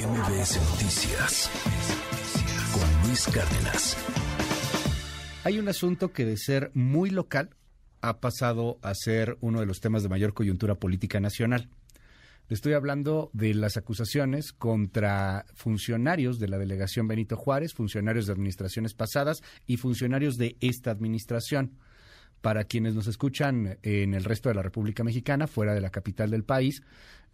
MBS Noticias con Luis Cárdenas. Hay un asunto que de ser muy local ha pasado a ser uno de los temas de mayor coyuntura política nacional. Le estoy hablando de las acusaciones contra funcionarios de la delegación Benito Juárez, funcionarios de administraciones pasadas y funcionarios de esta administración para quienes nos escuchan en el resto de la República Mexicana, fuera de la capital del país,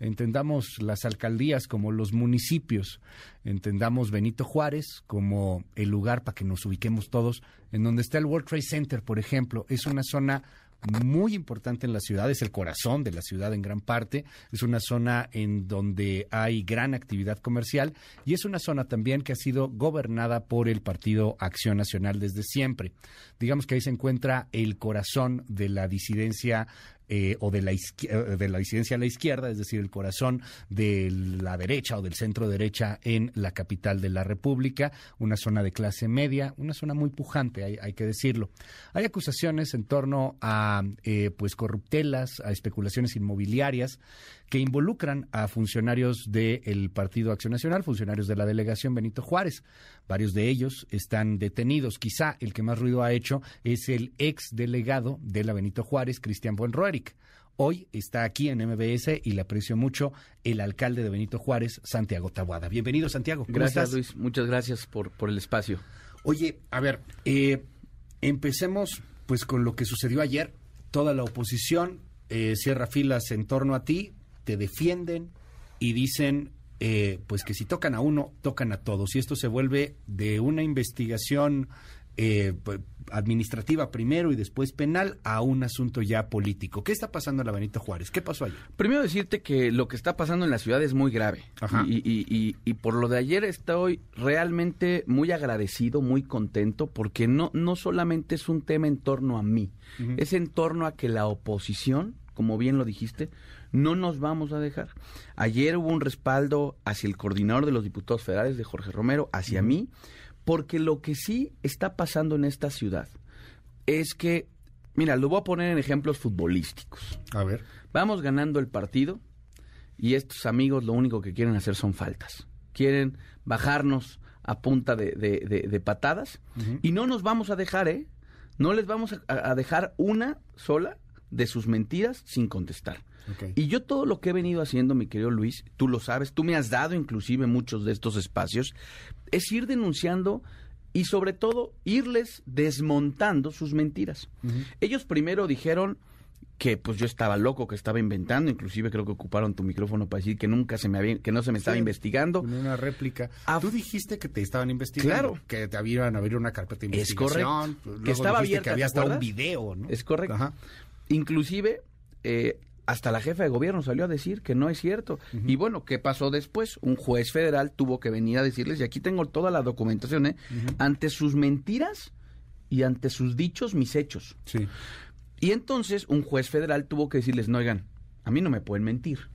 entendamos las alcaldías como los municipios, entendamos Benito Juárez como el lugar para que nos ubiquemos todos, en donde está el World Trade Center, por ejemplo, es una zona muy importante en la ciudad, es el corazón de la ciudad en gran parte, es una zona en donde hay gran actividad comercial y es una zona también que ha sido gobernada por el Partido Acción Nacional desde siempre. Digamos que ahí se encuentra el corazón de la disidencia eh, o de la, eh, de la disidencia a la izquierda, es decir, el corazón de la derecha o del centro derecha en la capital de la República, una zona de clase media, una zona muy pujante, hay, hay que decirlo. Hay acusaciones en torno a eh, pues corruptelas, a especulaciones inmobiliarias que involucran a funcionarios del Partido Acción Nacional, funcionarios de la delegación Benito Juárez. Varios de ellos están detenidos. Quizá el que más ruido ha hecho es el ex delegado de la Benito Juárez, Cristian Buenroeric. Hoy está aquí en MBS y le aprecio mucho el alcalde de Benito Juárez, Santiago Tabuada. Bienvenido, Santiago. gracias, Luis. Muchas gracias por, por el espacio. Oye, a ver, eh, empecemos pues con lo que sucedió ayer. Toda la oposición eh, cierra filas en torno a ti, te defienden y dicen eh, pues que si tocan a uno, tocan a todos. Y esto se vuelve de una investigación eh, pues, administrativa primero y después penal a un asunto ya político. ¿Qué está pasando en la Benito Juárez? ¿Qué pasó ayer? Primero decirte que lo que está pasando en la ciudad es muy grave. Y, y, por lo de ayer estoy realmente muy agradecido, muy contento, porque no, no solamente es un tema en torno a mí, es en torno a que la oposición, como bien lo dijiste, no nos vamos a dejar. Ayer hubo un respaldo hacia el coordinador de los diputados federales, de Jorge Romero, hacia mí, porque lo que sí está pasando en esta ciudad es que, mira, lo voy a poner en ejemplos futbolísticos. A ver. Vamos ganando el partido y estos amigos lo único que quieren hacer son faltas. Quieren bajarnos a punta de, patadas y no nos vamos a dejar, ¿eh? No les vamos a dejar una sola de sus mentiras sin contestar. Y yo todo lo que he venido haciendo, mi querido Luis, tú lo sabes, tú me has dado inclusive muchos de estos espacios, es ir denunciando y sobre todo irles desmontando sus mentiras. Ellos primero dijeron que pues yo estaba loco, que estaba inventando, inclusive creo que ocuparon tu micrófono para decir que nunca se me había, que no se me estaba investigando. una réplica. Ah, Tú dijiste que te estaban investigando. Claro. Que te habían abrir una carpeta de investigación. Es correcto. que estaba abierta, que había hasta un video, ¿no? Es correcto. Inclusive eh, hasta la jefa de gobierno salió a decir que no es cierto. Y bueno, ¿qué pasó después? Un juez federal tuvo que venir a decirles, y aquí tengo toda la documentación, ¿eh? ante sus mentiras y ante sus dichos, mis hechos. Sí. Y entonces un juez federal tuvo que decirles, no, oigan, a mí no me pueden mentir.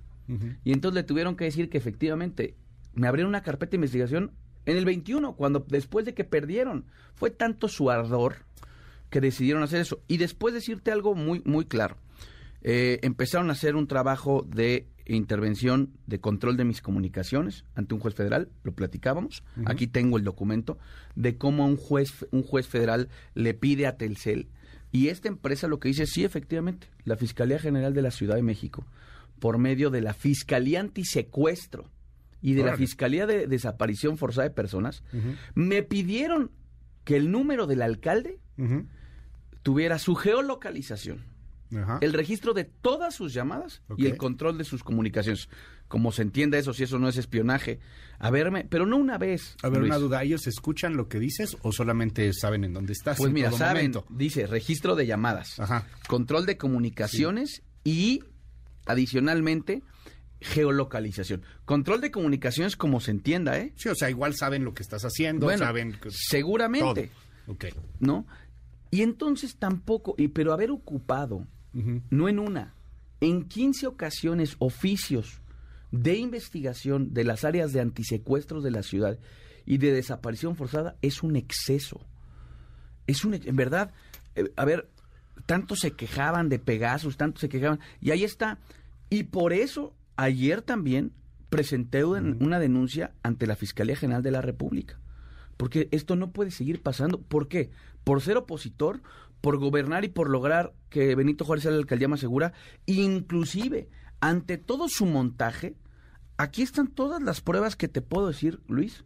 Y entonces le tuvieron que decir que efectivamente me abrieron una carpeta de investigación en el 21, cuando después de que perdieron. Fue tanto su ardor que decidieron hacer eso. Y después decirte algo muy, muy claro. Eh, empezaron a hacer un trabajo de intervención de control de mis comunicaciones ante un juez federal, lo platicábamos. Aquí tengo el documento de cómo un juez, un juez federal le pide a Telcel. Y esta empresa lo que dice, sí, efectivamente, la Fiscalía General de la Ciudad de México, por medio de la Fiscalía Antisecuestro y de la Fiscalía de Desaparición Forzada de Personas, me pidieron que el número del alcalde tuviera su geolocalización el registro de todas sus llamadas y el control de sus comunicaciones. Como se entienda eso, si eso no es espionaje. A verme, pero no una vez. A ver, una duda, ¿ellos escuchan lo que dices o solamente saben en dónde estás? Pues mira, saben, dice registro de llamadas, control de comunicaciones y adicionalmente geolocalización. Control de comunicaciones como se entienda, ¿eh? Sí, o sea, igual saben lo que estás haciendo, saben... Seguramente. ¿No? Y entonces tampoco, y, pero haber ocupado no en una, en 15 ocasiones oficios de investigación de las áreas de antisecuestros de la ciudad y de desaparición forzada es un exceso. Es un, en verdad, eh, a ver, tanto se quejaban de Pegasus, tanto se quejaban, y ahí está. Y por eso, ayer también, presenté una denuncia ante la Fiscalía General de la República. Porque esto no puede seguir pasando. ¿Por qué? Por ser opositor, por gobernar y por lograr que Benito Juárez sea la alcaldía más segura, inclusive ante todo su montaje, aquí están todas las pruebas que te puedo decir, Luis,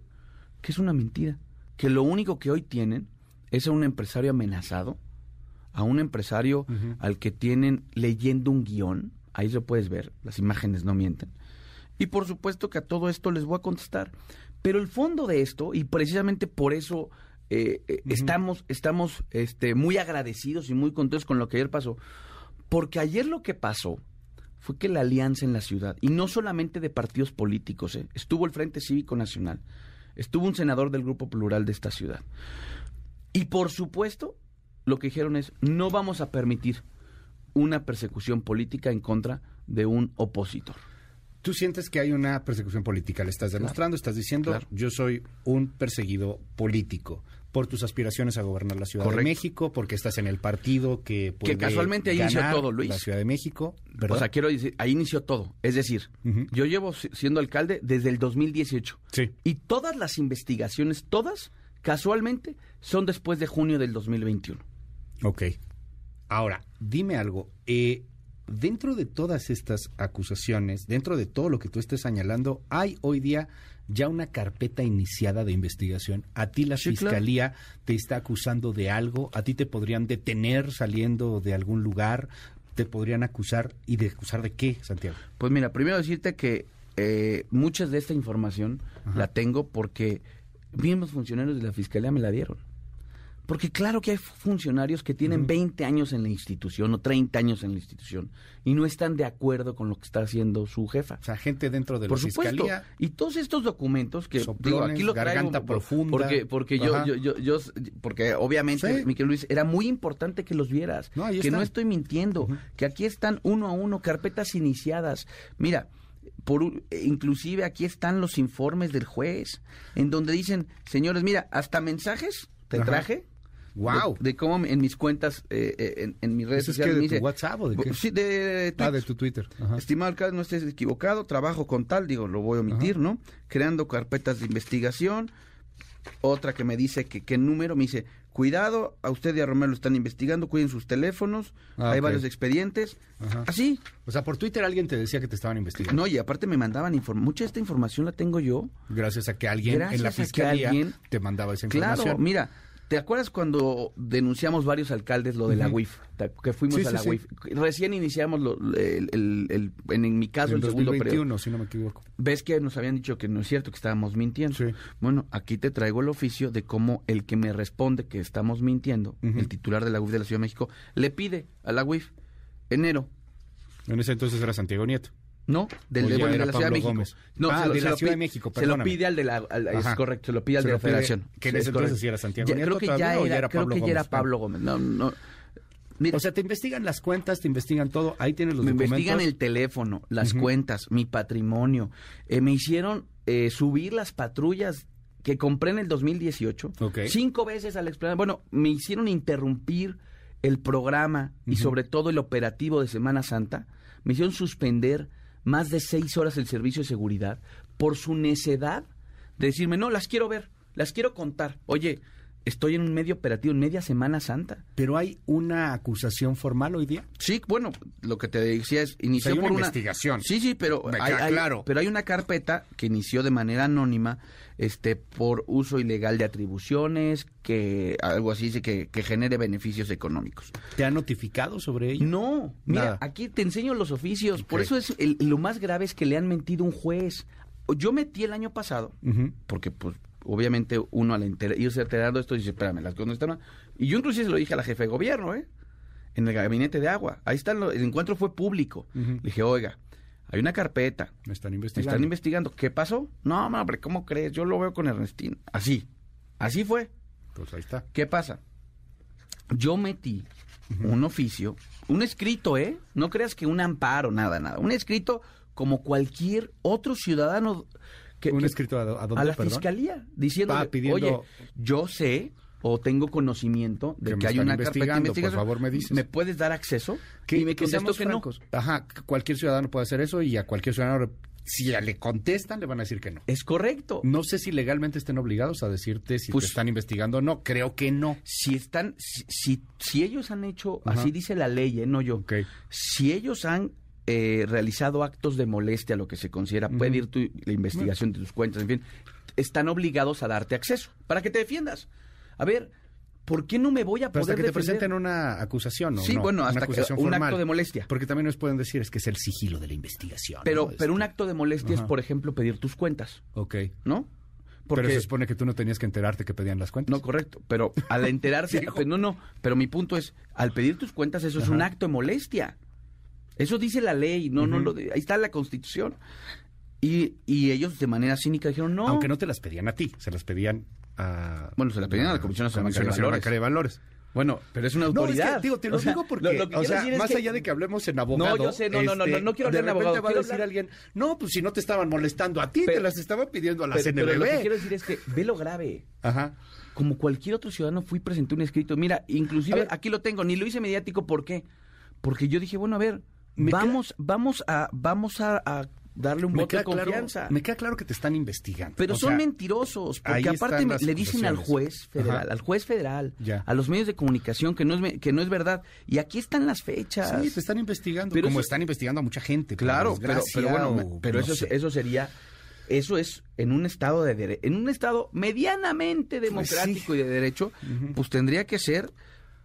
que es una mentira, que lo único que hoy tienen es a un empresario amenazado, a un empresario al que tienen leyendo un guion, ahí lo puedes ver, las imágenes no mienten. Y por supuesto que a todo esto les voy a contestar. Pero el fondo de esto, y precisamente por eso eh, eh, estamos, estamos este, muy agradecidos y muy contentos con lo que ayer pasó, porque ayer lo que pasó fue que la alianza en la ciudad, y no solamente de partidos políticos, eh, estuvo el Frente Cívico Nacional, estuvo un senador del Grupo Plural de esta ciudad. Y por supuesto, lo que dijeron es, no vamos a permitir una persecución política en contra de un opositor. Tú sientes que hay una persecución política, le estás demostrando, estás diciendo, yo soy un perseguido político por tus aspiraciones a gobernar la Ciudad de México, porque estás en el partido que puede Que casualmente ahí inició todo, Luis. La Ciudad de México, ¿verdad? O sea, quiero decir, ahí inició todo. Es decir, yo llevo siendo alcalde desde el 2018. Sí. Y todas las investigaciones, todas, casualmente, son después de junio del 2021. Ok. Ahora, dime algo. Eh, dentro de todas estas acusaciones, dentro de todo lo que tú estés señalando, hay hoy día ya una carpeta iniciada de investigación. A ti la fiscalía te está acusando de algo, a ti te podrían detener saliendo de algún lugar, te podrían acusar y de acusar de qué, Santiago. Pues mira, primero decirte que eh, muchas de esta información la tengo porque mismos funcionarios de la fiscalía me la dieron. Porque claro que hay funcionarios que tienen 20 años en la institución o 30 años en la institución y no están de acuerdo con lo que está haciendo su jefa. O sea, gente dentro de la Por supuesto. fiscalía. Y todos estos documentos que digo, aquí lo garganta profunda. Porque porque yo, yo, yo, porque obviamente, Miquel Luis, era muy importante que los vieras, que no estoy mintiendo, que aquí están uno a uno carpetas iniciadas. Mira, por inclusive aquí están los informes del juez en donde dicen, "Señores, mira, hasta mensajes te traje Wow. De, cómo en mis cuentas, eh, eh, en, mis redes sociales. Es de tu WhatsApp o de qué? Sí, de, Ah, de tu Twitter. Estimado alcalde, no estés equivocado, trabajo con tal, digo, lo voy a omitir, ¿no? Creando carpetas de investigación. Otra que me dice que qué número, me dice, cuidado, a usted y a Romero lo están investigando, cuiden sus teléfonos, ah, hay varios expedientes. Así. O sea, por Twitter alguien te decía que te estaban investigando. No, y aparte me mandaban información. Mucha de esta información la tengo yo. Gracias a que alguien en la fiscalía te mandaba esa información. Claro, mira, ¿Te acuerdas cuando denunciamos varios alcaldes lo de la UIF? Que fuimos a la UIF. Recién iniciamos el, en, mi caso el, segundo periodo. si no me equivoco. Ves que nos habían dicho que no es cierto, que estábamos mintiendo. Bueno, aquí te traigo el oficio de cómo el que me responde que estamos mintiendo, el titular de la UIF de la Ciudad de México, le pide a la UIF enero. En ese entonces era Santiago Nieto. No, del de, la Ciudad de México. No, ah, de la Ciudad de México, Se lo pide al de la, es correcto, se lo pide al de la Federación. Que en ese entonces sí era Santiago ya, Nieto Creo que ya era, creo que ya era Pablo Gómez. No, no. Mira, o sea, te investigan las cuentas, te investigan todo, ahí tienes los me documentos. Me investigan el teléfono, las cuentas, mi patrimonio. Eh, me hicieron eh, subir las patrullas que compré en el 2018. Okay. Cinco veces al explorar. Bueno, me hicieron interrumpir el programa y sobre todo el operativo de Semana Santa. Me hicieron suspender más de seis horas el servicio de seguridad por su necedad de decirme, no, las quiero ver, las quiero contar. Oye, estoy en un medio operativo, en media Semana Santa. ¿Pero hay una acusación formal hoy día? Sí, bueno, lo que te decía es, inició por una investigación. Sí, sí, pero hay, claro. pero hay una carpeta que inició de manera anónima este por uso ilegal de atribuciones, que algo así dice que, que genere beneficios económicos. ¿Te ha notificado sobre ello? No, mira, aquí te enseño los oficios. Por eso es lo más grave es que le han mentido un juez. Yo metí el año pasado, porque pues obviamente uno al irse enterando esto dice, espérame, las cosas no están Y yo inclusive se lo dije a la jefe de gobierno, ¿eh? En el gabinete de agua. Ahí está, el encuentro fue público. Le dije, oiga, hay una carpeta. Me están investigando. Me están investigando. ¿Qué pasó? No, hombre, ¿cómo crees? Yo lo veo con Ernestín. Así. Así fue. Pues ahí está. ¿Qué pasa? Yo metí un oficio, un escrito, ¿eh? No creas que un amparo, nada, nada. Un escrito como cualquier otro ciudadano un escrito a, a, la fiscalía diciendo, oye, yo sé o tengo conocimiento de que, hay una carpeta Por favor, me dices. ¿Me puedes dar acceso? Que, y me que que no. Ajá, cualquier ciudadano puede hacer eso y a cualquier ciudadano si le contestan, le van a decir que no. Es correcto. No sé si legalmente estén obligados a decirte si Pues- te están investigando o no. Creo que no. Si están, si, si, si ellos han hecho, Ajá. así dice la ley, ¿eh? no yo. Ok. Si ellos han eh, realizado actos de molestia, lo que se considera, pedir tu, la investigación de tus cuentas, en fin, están obligados a darte acceso para que te defiendas. A ver, ¿por qué no me voy a Pero hasta poder que te presenten una acusación, ¿no? Sí, no, bueno, una hasta que- un formal. acto de molestia. Porque también nos pueden decir es que es el sigilo de la investigación. Pero, ¿no? pero un Este, acto de molestia es, por ejemplo, pedir tus cuentas, Ok. ¿no? Pero se supone que tú no tenías que enterarte que pedían las cuentas. No, correcto. Pero al enterarse, no, no. Pero mi punto es, al pedir tus cuentas, eso es un acto de molestia. Eso dice la ley, no, no lo de- ahí está la Constitución. Y, y ellos de manera cínica dijeron no. Aunque no te las pedían a ti, se las pedían a... Bueno, se las pedían a la Comisión Nacional Comisión Bancaria de Nacional Valores. De Valores. Bueno, pero es una No, es autoridad. que, digo, te lo O sea, digo porque, lo- lo que o quiero sea, decir es más que- allá de que hablemos en abogado... yo sé, no, no, no, no, no quiero de hablar en abogado, va a quiero decir hablar- alguien, no, pues si no te estaban molestando a ti, Pero- te las estaban pidiendo a la Pero, pero lo que CNBB. quiero decir es que ve lo grave. Ajá. Como cualquier otro ciudadano fui y presenté un escrito. Mira, inclusive ver. aquí lo tengo, ni lo hice mediático, ¿por qué? Porque yo dije, bueno, a ver, Queda- vamos, vamos a, vamos a, a darle un Me voto de confianza. claro, me queda claro que te están investigando. Pero O son sea, mentirosos, porque aparte me- le dicen al juez federal, Ajá. al juez federal, Ya. a los medios de comunicación que no es que no es verdad. Y aquí están las fechas. Sí, te están investigando, Pero como eso- están investigando a mucha gente. Claro, pero, bueno, o pero no eso, sé. eso sería, eso es en un estado de dere- en un estado medianamente democrático sí. y de derecho, pues tendría que ser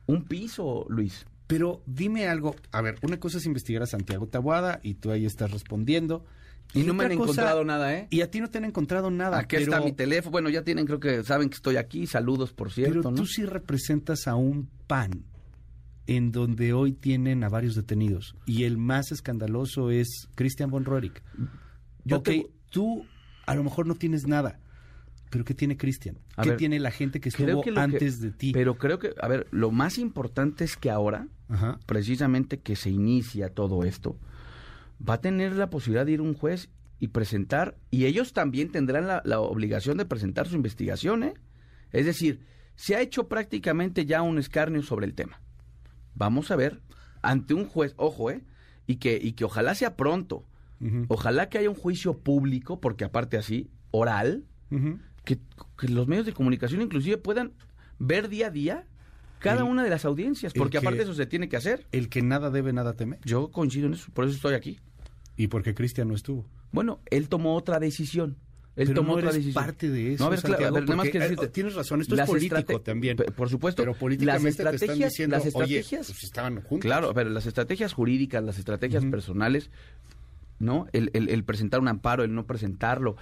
un piso, Luis. Pero dime algo, a ver, una cosa es investigar a Santiago Tabuada y tú ahí estás respondiendo. Y no me han cosa- encontrado nada, ¿eh? Y a ti no te han encontrado nada. Aquí pero, está mi teléfono. Bueno, ya tienen, creo que saben que estoy aquí. Saludos, por cierto, Pero ¿no? tú sí representas a un PAN en donde hoy tienen a varios detenidos. Y el más escandaloso es Christian von Roerich. Yo ok, te- tú a lo mejor no tienes nada. Pero ¿qué tiene Cristian? ¿Qué ver, tiene la gente que estuvo que lo que- antes de ti? Pero creo que, a ver, lo más importante es que ahora, Ajá. precisamente que se inicia todo esto, va a tener la posibilidad de ir un juez y presentar, y ellos también tendrán la, la obligación de presentar su investigación, ¿eh? Es decir, se ha hecho prácticamente ya un escarnio sobre el tema. Vamos a ver, ante un juez, ojo, ¿eh? Y que, y que ojalá sea pronto, ojalá que haya un juicio público, porque aparte así, oral, Ujú. Que, que los medios de comunicación inclusive puedan ver día a día cada El- una de las audiencias, porque que- aparte eso se tiene que hacer. El que nada debe, nada teme. Yo coincido en eso, por eso estoy aquí. Y porque Cristian no estuvo. Bueno, él tomó otra decisión. Él Pero tomó no otra eres decisión. parte de eso, No, a ver, claro, Santiago, a ver, nada más que eh, decirte. tienes razón, esto es político también. Por supuesto. Pero políticamente las te están estrategias, diciendo, las oye, estrategias, pues estaban juntos. Claro, pero las estrategias jurídicas, las estrategias personales, ¿no? El, el- el presentar un amparo, el no presentarlo,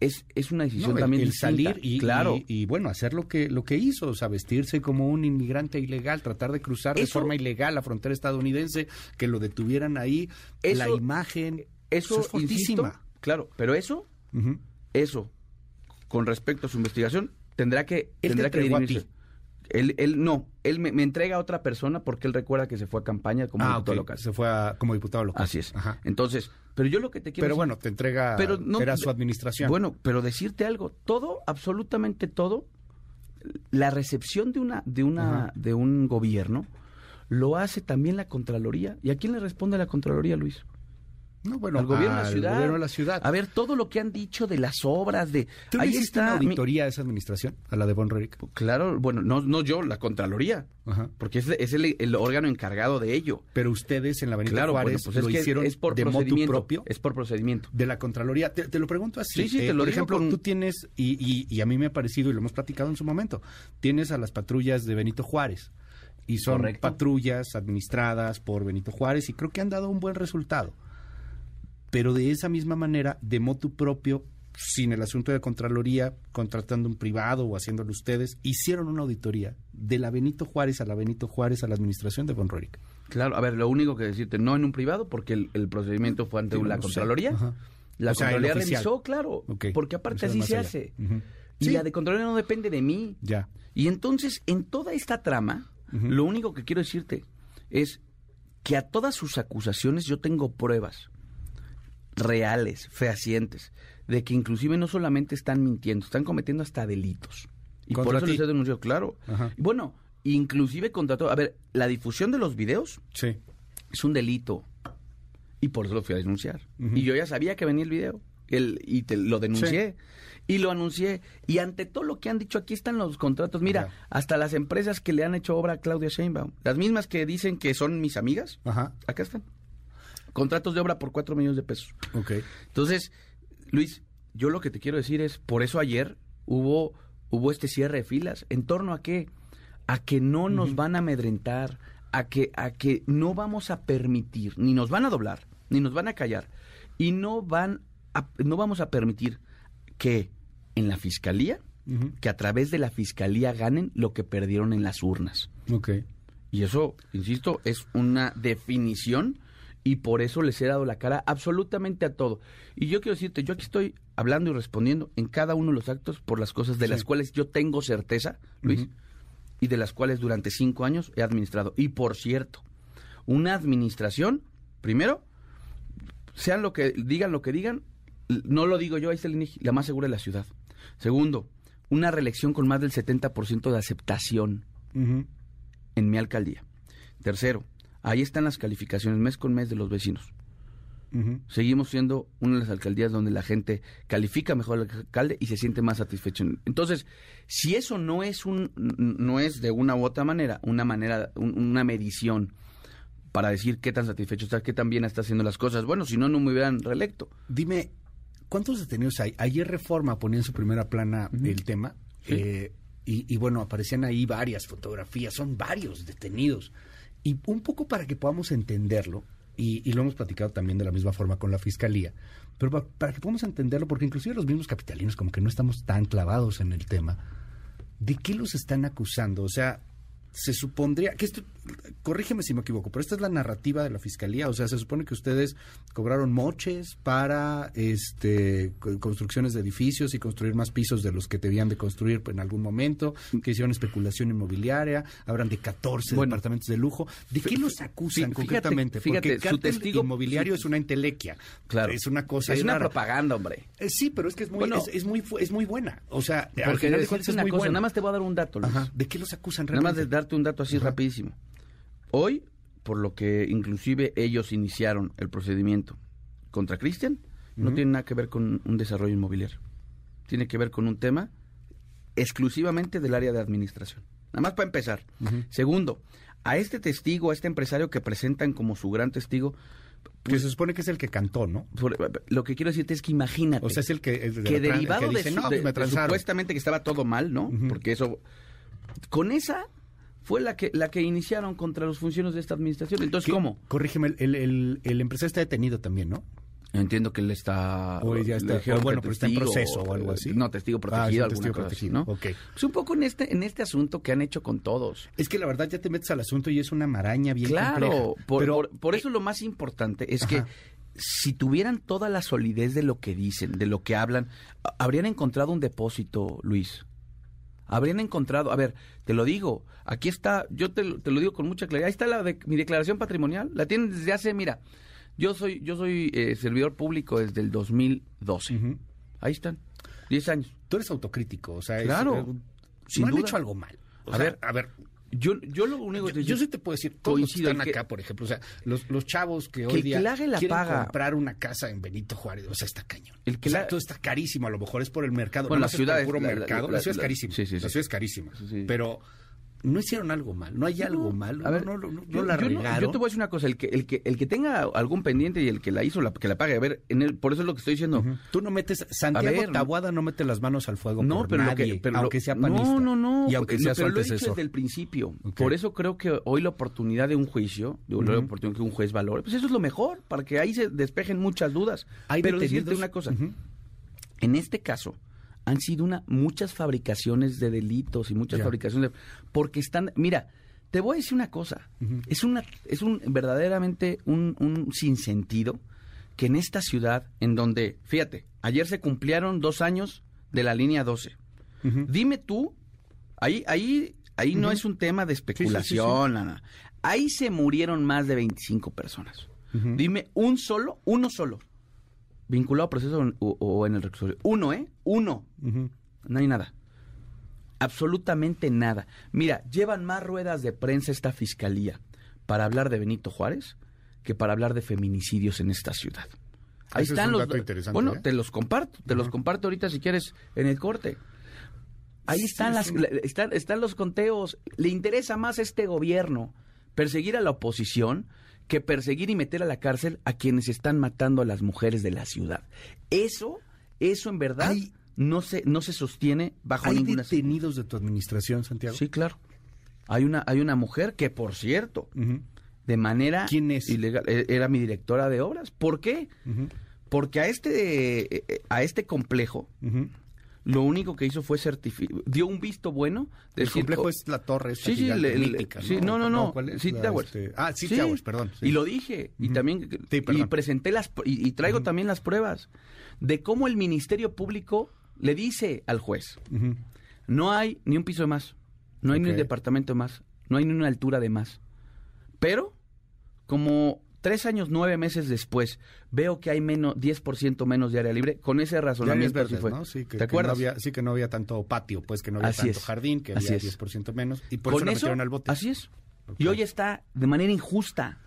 es, es una decisión No, el- también el, salir y, claro. y, y, bueno, hacer lo que lo que hizo, o sea, vestirse como un inmigrante ilegal, tratar de cruzar de forma ilegal la frontera estadounidense, que lo detuvieran ahí, Eso- la imagen, eso, es fortísima. insisto, claro, pero eso eso, con respecto a su investigación, tendrá que, Él te tendrá que dirimirse. Él, él no, él me, me entrega a otra persona porque él recuerda que se fue a campaña como Ah, diputado local. se fue a- como diputado local. Así es. Ajá. Entonces, pero yo lo que te quiero Pero decir- bueno, te entrega, pero no- era su administración. Bueno, pero decirte algo, todo, absolutamente todo, la recepción de una, de una, Ajá. de un gobierno lo hace también la Contraloría. ¿Y a quién le responde la Contraloría, Luis? No, bueno, al gobierno de la ciudad. gobierno de la ciudad. A ver, todo lo que han dicho de las obras, de... ¿Tú ahí está una mi- auditoría a esa administración, a la de Von Roerich? Claro, bueno, no, no yo, la Contraloría. Ajá. Porque es, es el, el órgano encargado de ello. Pero ustedes en la Benito Claro, bueno, Juárez pues es lo que hicieron es por de motu procedimiento. propio. Es por procedimiento. de la Contraloría. Te, te lo pregunto así. Sí, sí, te Eh, lo Por ejemplo, con- tú tienes, y, y- y a mí me ha parecido, y lo hemos platicado en su momento, tienes a las patrullas de Benito Juárez. Y son Correcto. patrullas administradas por Benito Juárez y creo que han dado un buen resultado. Pero de esa misma manera, de motu propio, sin el asunto de Contraloría, contratando un privado o haciéndolo ustedes, hicieron una auditoría de la Benito Juárez a la Benito Juárez a la administración de Von. Claro, a ver, lo único que decirte, no en un privado, porque el, el procedimiento fue ante Sí, la no. Contraloría. La O sea, Contraloría revisó, claro, porque aparte así se allá. hace. Y Sí. la de Contraloría no depende de mí. Ya. Y entonces, en toda esta trama, lo único que quiero decirte es que a todas sus acusaciones yo tengo pruebas reales, fehacientes, de que inclusive no solamente están mintiendo, están cometiendo hasta delitos. Y por ¿Contra eso ti? les he denunciado, claro. Ajá. Y Bueno, inclusive contra todo. A ver, la difusión de los videos Sí. es un delito. Y por eso lo fui a denunciar. Y yo ya sabía que venía el video. El, y te lo denuncié. Y lo anuncié. Y ante todo lo que han dicho, aquí están los contratos. Mira, hasta las empresas que le han hecho obra a Claudia Sheinbaum, las mismas que dicen que son mis amigas, Ajá. acá están. Contratos de obra por 4 millones de pesos. Ok. Entonces, Luis, yo lo que te quiero decir es, por eso ayer hubo, hubo este cierre de filas. ¿En torno a qué? A que no nos van a amedrentar, a que, a que no vamos a permitir, ni nos van a doblar, ni nos van a callar, y no van a- no vamos a permitir que en la fiscalía, que a través de la fiscalía ganen lo que perdieron en las urnas. Ok. Y eso, insisto, es una definición y por eso les he dado la cara absolutamente a todo. Y yo quiero decirte, yo aquí estoy hablando y respondiendo en cada uno de los actos por las cosas de Sí. las cuales yo tengo certeza, Luis, y de las cuales durante cinco años he administrado. Y por cierto, una administración, primero, sean lo que digan lo que digan, no lo digo yo, ahí está el INEGI, la más segura de la ciudad. Segundo, una reelección con más del 70% de aceptación en mi alcaldía. Tercero, ahí están las calificaciones mes con mes de los vecinos. Seguimos siendo una de las alcaldías donde la gente califica mejor al alcalde y se siente más satisfecho. Entonces, si eso no es un no es de una u otra manera, una manera un- una medición para decir qué tan satisfecho está, qué tan bien está haciendo las cosas. Bueno, si no no me hubieran reelecto. Dime, ¿cuántos detenidos hay? Ayer Reforma ponía en su primera plana el tema. Sí. eh, y, y bueno, aparecían ahí varias fotografías, son varios detenidos. Y un poco para que podamos entenderlo, y, y lo hemos platicado también de la misma forma con la fiscalía, pero pa- para que podamos entenderlo, porque inclusive los mismos capitalinos como que no estamos tan clavados en el tema, ¿de qué los están acusando? O sea, se supondría que esto, corrígeme si me equivoco, pero esta es la narrativa de la fiscalía, o sea, se supone que ustedes cobraron moches para este co- construcciones de edificios y construir más pisos de los que debían de construir en algún momento, que hicieron especulación inmobiliaria, hablan de 14 Bueno. departamentos de lujo. ¿De qué los acusan fíjate- concretamente? fíjate, Porque su testigo- inmobiliario es una entelequia. Claro. Es una cosa es una rara. propaganda, hombre. Eh, Sí, pero es que es muy, Bueno. es, es muy, es muy buena. O sea, al Porque final de decirte cuentas es una muy cosa, buena. nada más te voy a dar un dato, Luis. Ajá. ¿De qué los acusan Nada más de realmente? Darte un dato así Ajá. rapidísimo. Hoy, por lo que inclusive ellos iniciaron el procedimiento contra Cristian, no tiene nada que ver con un desarrollo inmobiliario. Tiene que ver con un tema exclusivamente del área de administración. Nada más para empezar. Segundo, a este testigo, a este empresario que presentan como su gran testigo, Que se supone que es el que cantó, ¿no? lo que quiero decirte es que imagínate O sea, es el que... el de que derivado que de, su- no, pues me de transaron". supuestamente que estaba todo mal, ¿no? Porque eso con esa fue la que la que iniciaron contra los funcionarios de esta administración. Entonces, ¿Qué? ¿cómo? Corrígeme, el, el, el- empresario está detenido también, ¿no? Entiendo que él está O ya está- o bueno, pero está en proceso o algo así. No, testigo Ah, es protegido, un alguna testigo cosa así, protegido, ¿no? ok. Pues un poco en este en este asunto que han hecho con todos. Es que la verdad ya te metes al asunto y es una maraña bien Claro, compleja. por, pero, por- por eso lo más importante es que si tuvieran toda la solidez de lo que dicen, de lo que hablan, habrían encontrado un depósito, Luis. Habrían encontrado, a ver, te lo digo, aquí está, yo te, lo- te lo digo con mucha claridad, ahí está la de, mi declaración patrimonial, la tienen desde hace, mira, yo soy yo soy eh, servidor público desde el 2012. Ujú. Ahí están, 10 años. Tú eres autocrítico, o sea, es- Claro, eh, sin no han duda. hecho algo mal. O A sea, ver, a ver, Yo, yo lo único yo, que yo sí te puedo decir, todos los que están que- acá, por ejemplo, o sea, los, los chavos que, Que hoy día la quieren paga. comprar una casa en Benito Juárez, o sea, está cañón. El que O sea, la- todo está carísimo, a lo mejor es por el mercado. Bueno, la ciudad es- puro la- mercado. La, ciudad es carísima. sí, sí, La ciudad es carísima. Pero no hicieron algo mal, no hay algo mal. A ver, no, no, no, no yo, la yo yo te voy a decir una cosa, el que, el que, el que tenga algún pendiente y el que la hizo, la, que la pague. A ver, en el, por eso es lo que estoy diciendo. Tú no metes, Santiago ver, Tabuada no mete las manos al fuego No, por pero lo nadie, que, pero aunque lo- sea panista. No, no, no. Y aunque pero- sea su pero lo he dicho desde el principio. Por eso creo que hoy la oportunidad de un juicio, de Ujú. oportunidad que un juez valore, pues eso es lo mejor, para que ahí se despejen muchas dudas. Hay pero decirte una cosa, en este caso han sido una muchas fabricaciones de delitos y muchas fabricaciones de porque están mira te voy a decir una cosa es una es un verdaderamente un, un sinsentido que en esta ciudad en donde fíjate ayer se cumplieron dos años de la línea 12 Ujú. dime tú ahí ahí ahí no es un tema de especulación nada. ahí se murieron más de 25 personas. Dime un solo, uno solo, vinculado a proceso o, o en el reclusorio. Uno, ¿eh? Uno. No hay nada. Absolutamente nada. Mira, llevan más ruedas de prensa esta fiscalía para hablar de Benito Juárez que para hablar de feminicidios en esta ciudad. Ahí Ese es están un los dato Bueno, ¿eh? te los comparto, te los comparto ahorita si quieres en el corte. Ahí están, es las, la- están, están los conteos. Le interesa más a este gobierno perseguir a la oposición que perseguir y meter a la cárcel a quienes están matando a las mujeres de la ciudad. Eso, eso en verdad Hay- no se, no se sostiene bajo ¿Hay ninguna detenidos de tu administración, Santiago? Sí, claro. Hay una, hay una mujer que, por cierto, de manera ¿Quién es? ilegal, e- era mi directora de obras. ¿Por qué? Porque a este, eh, eh, a este complejo. Lo único que hizo fue certificar, dio un visto bueno. El decir, complejo es la torre esta Sí, sí, gigante, el- mítica, sí, no, no, no, ¿cuál es City la, Towers. este? Ah, City Sí, Towers, perdón. sí. Y lo dije, y Ujú. también, Sí, y presenté las, y, y traigo también las pruebas de cómo el Ministerio Público le dice al juez, no hay ni un piso de más, no hay ni un departamento de más, no hay ni una altura de más. Pero, como tres años, nueve meses después, veo que hay menos, 10% menos de área libre, con ese razonamiento verdes, fue. ¿no? Sí, que, ¿Te que acuerdas? No había, sí, que no había tanto patio, pues que no había Así tanto es. jardín, que había es. 10% menos. Y por Con eso eso, metieron al bote. así es. Ok. Y hoy está de manera injusta.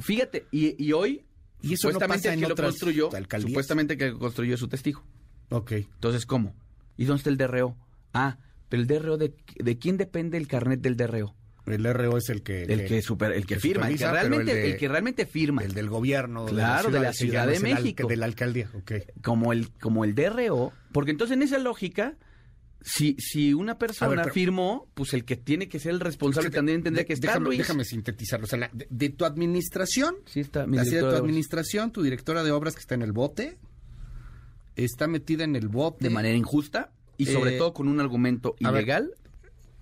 Fíjate, y, y hoy, Y eso no supuestamente el que lo construyó, alcaldías. supuestamente que construyó es su testigo. Ok. Entonces, ¿cómo? ¿Y dónde está el DRO? Ah, pero el DRO, ¿de, de quién depende el carnet del DRO? El RO es el que... El que, super, el que firma, el que, realmente, el el, de- que realmente firma. El del gobierno. Claro, de la Ciudad de es el al- México. De la alcaldía, ok. como el, como el DRO, porque entonces en esa lógica, si, si una persona ver, pero- firmó, pues el que tiene que ser el responsable Es que también tendría de- que estar, déjame, Luis. déjame sintetizarlo. O sea, la- de, de tu administración, Sí está, mi de tu de administración, tu directora de obras que está en el bote, está metida en el bote. de manera injusta y sobre Eh, todo con un argumento a ver, ilegal.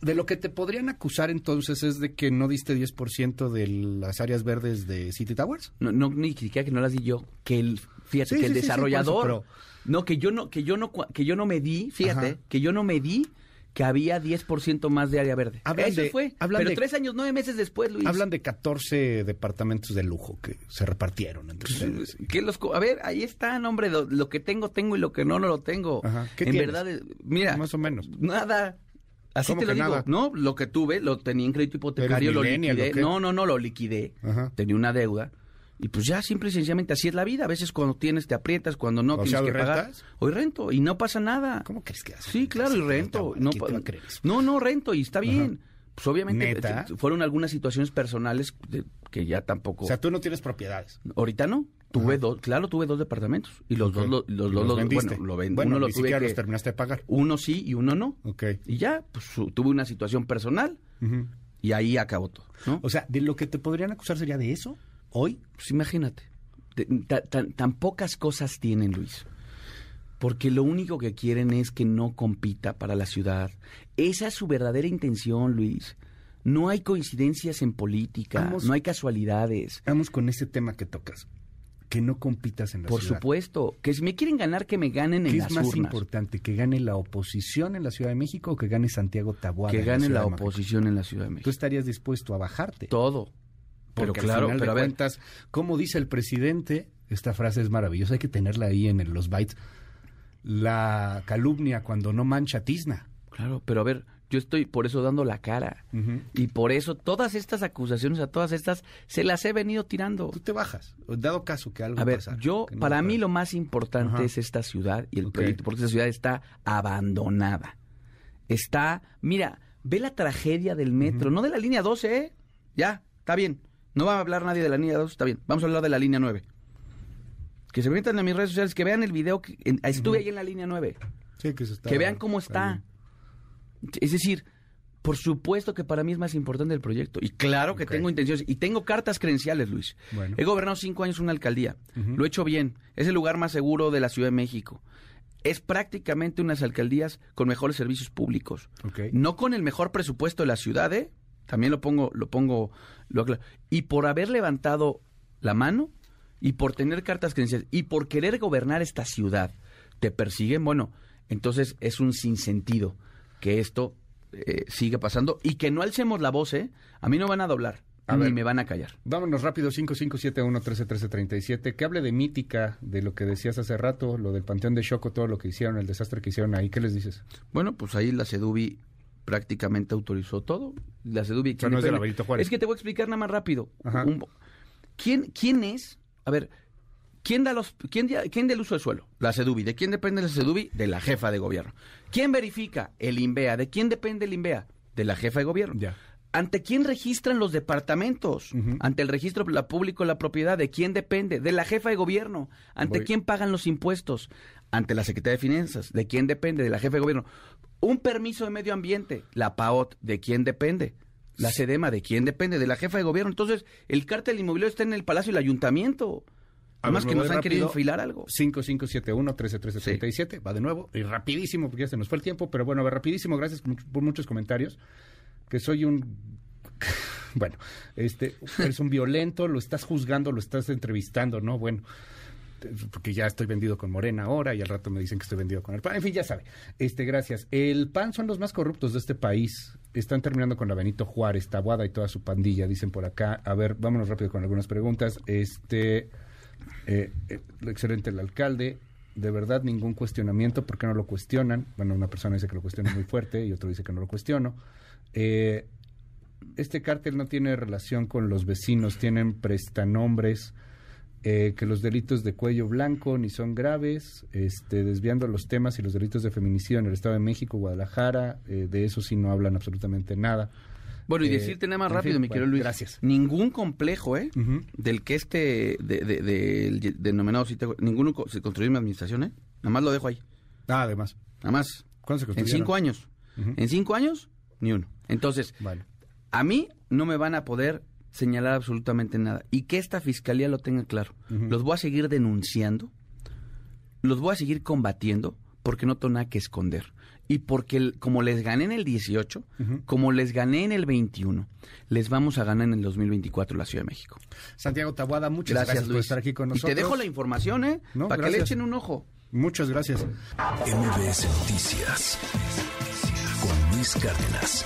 De lo que te podrían acusar entonces es de que no diste 10% de las áreas verdes de City Towers. No, no ni siquiera que no las di yo, que el fíjate Sí, que el sí, sí, sí, desarrollador no que yo no que yo no que yo no me di, fíjate, Ajá. que yo no me di que había 10% más de área verde. Hablan Eso de- fue. hablan Pero de- tres años, nueve meses después, Luis. Hablan de 14 departamentos de lujo que se repartieron entre Pues, ustedes. que los a ver, ahí está, hombre, lo, lo que tengo tengo y lo que no no lo tengo. Ajá. ¿Qué en tienes? verdad, eh, mira, Más o menos. nada. Así ¿Cómo te lo digo, nada? no, lo que tuve lo tenía en crédito hipotecario, ¿Eres lo liquidé. o qué? No, no, no, lo liquidé. Ajá. Tenía una deuda. Y pues ya, simple y sencillamente, así es la vida. A veces cuando tienes te aprietas, cuando no O tienes sea, que ¿hoy pagar. rentas? Hoy rento y no pasa nada. ¿Cómo crees que haces? Sí, claro, y rento. No, no, no, rento y está bien. Pues obviamente ¿Neta? eh, fueron algunas situaciones personales de- que ya tampoco... O sea, tú no tienes propiedades. Ahorita no. Tuve Ajá. dos, claro, tuve dos departamentos. Y los dos, lo- los, ¿Y dos, los- vendiste? bueno, lo ven- Bueno, uno lo tuve que- los terminaste de pagar. Uno sí y uno no. Ok. Y ya, pues tuve una situación personal y ahí acabó todo, ¿no? O sea, de lo que te podrían acusar sería de eso, hoy. Pues imagínate, de- ta- tan, tan pocas cosas tienen, Luis. Porque lo único que quieren es que no compita para la ciudad. Esa es su verdadera intención, Luis. No hay coincidencias en política, Vamos- no hay casualidades. Vamos con ese tema que tocas. Que no compitas en la Por ciudad. supuesto, que si me quieren ganar, que me ganen en ¿Qué las es más urnas. importante? ¿Que gane la oposición en la Ciudad de México o que gane Santiago Taboada? Que gane la oposición en la Ciudad de Tú México. estarías dispuesto a bajarte. Todo. Pero Porque claro, al final pero ver, cuentas, como dice el presidente, esta frase es maravillosa, hay que tenerla ahí en el- los bytes. La calumnia cuando no mancha tizna. claro, pero a ver, yo estoy por eso dando la cara. Y por eso todas estas acusaciones a todas estas se las he venido tirando. Tú te bajas, dado caso que algo A ver, yo, no para mí lo más importante Ajá. es esta ciudad y el proyecto, porque esta ciudad está abandonada. Está, mira, ve la tragedia del metro, no de la línea 12, ¿eh? Ya, está bien. No va a hablar nadie de la línea 12, está bien. Vamos a hablar de la línea 9. Que se metan a mis redes sociales, que vean el video, que en- estuve ahí en la línea 9. Sí, que, se está- que vean cómo está. Es decir, por supuesto que para mí es más importante el proyecto. Y claro que tengo intenciones. Y tengo cartas credenciales, Luis. Bueno. He gobernado cinco años una alcaldía. Lo he hecho bien. Es el lugar más seguro de la Ciudad de México. Es prácticamente unas alcaldías con mejores servicios públicos. No con el mejor presupuesto de la ciudad, ¿eh? También lo pongo, lo pongo, lo aclaro. Y por haber levantado la mano y por tener cartas credenciales y por querer gobernar esta ciudad, te persiguen, bueno, entonces es un sinsentido que esto eh, siga pasando y que no alcemos la voz, ¿eh? A mí no van a doblar, A ni ver. me van a callar. Vámonos rápido, 5571-131337. Que hable de mítica, de lo que decías hace rato, lo del Panteón de Choco, todo lo que hicieron, el desastre que hicieron ahí. ¿Qué les dices? Bueno, pues ahí la Sedubi prácticamente autorizó todo. La Sedubi... sea, no es de la Benito Juárez. Es que te voy a explicar nada más rápido. Ajá. Un- ¿quién, quién es? A ver, ¿quién da los, quién, quién da el uso del suelo? La CEDUBI. ¿De quién depende la CEDUBI? De la jefa de gobierno. ¿Quién verifica? El INVEA. ¿De quién depende el INVEA? De la jefa de gobierno. Ya. ¿Ante quién registran los departamentos? Ante el registro la público de la propiedad. ¿De quién depende? De la jefa de gobierno. ¿Ante Voy. quién pagan los impuestos? Ante la Secretaría de Finanzas. ¿De quién depende? De la jefa de gobierno. Un permiso de medio ambiente. La PAOT. ¿De quién depende? La SEDEMA. ¿De quién depende? De la jefa de gobierno. Entonces, el cártel inmobiliario está en el Palacio del Ayuntamiento. Además que nos han querido enfilar algo. 5571-131337. Va de nuevo. Y rapidísimo, porque ya se nos fue el tiempo. Pero bueno, a ver, rapidísimo. Gracias por muchos comentarios. Que soy un. bueno, este. Eres un violento, lo estás juzgando, lo estás entrevistando, ¿no? Bueno. Porque ya estoy vendido con Morena ahora y al rato me dicen que estoy vendido con el PAN. En fin, ya sabe. Este, gracias. El PAN son los más corruptos de este país. Están terminando con la Benito Juárez, Tabuada y toda su pandilla, dicen por acá. A ver, vámonos rápido con algunas preguntas. Este, eh, eh, excelente el alcalde. De verdad, ningún cuestionamiento. ¿Por qué no lo cuestionan? Bueno, una persona dice que lo cuestiona muy fuerte y otro dice que no lo cuestiono. Eh, este cártel no tiene relación con los vecinos, tienen prestanombres, eh, que los delitos de cuello blanco ni son graves, este, desviando los temas y los delitos de feminicidio en el Estado de México, Guadalajara, eh, de eso sí no hablan absolutamente nada. Bueno, y Eh, decirte nada más en rápido, fin, mi querido bueno, Luis. gracias. Ningún complejo, ¿eh? Del que este, de, de- del denominado sitio, ninguno se construyó en mi administración, ¿eh? Nada más lo dejo ahí. Ah, además. Nada más. ¿Cuándo se En construyeron? cinco años. En cinco años, ni uno. Entonces, Vale. a mí no me van a poder señalar absolutamente nada. Y que esta fiscalía lo tenga claro. Los voy a seguir denunciando, los voy a seguir combatiendo, porque no tengo nada que esconder. Y porque el- como les gané en el 18, Ujú. como les gané en el 21, les vamos a ganar en el 2024 la Ciudad de México. Santiago Tabuada, muchas gracias, por Luis. estar aquí con Y nosotros. te dejo la información, ¿eh? No, para que le echen un ojo. Muchas gracias. MBS Noticias con Luis Cárdenas.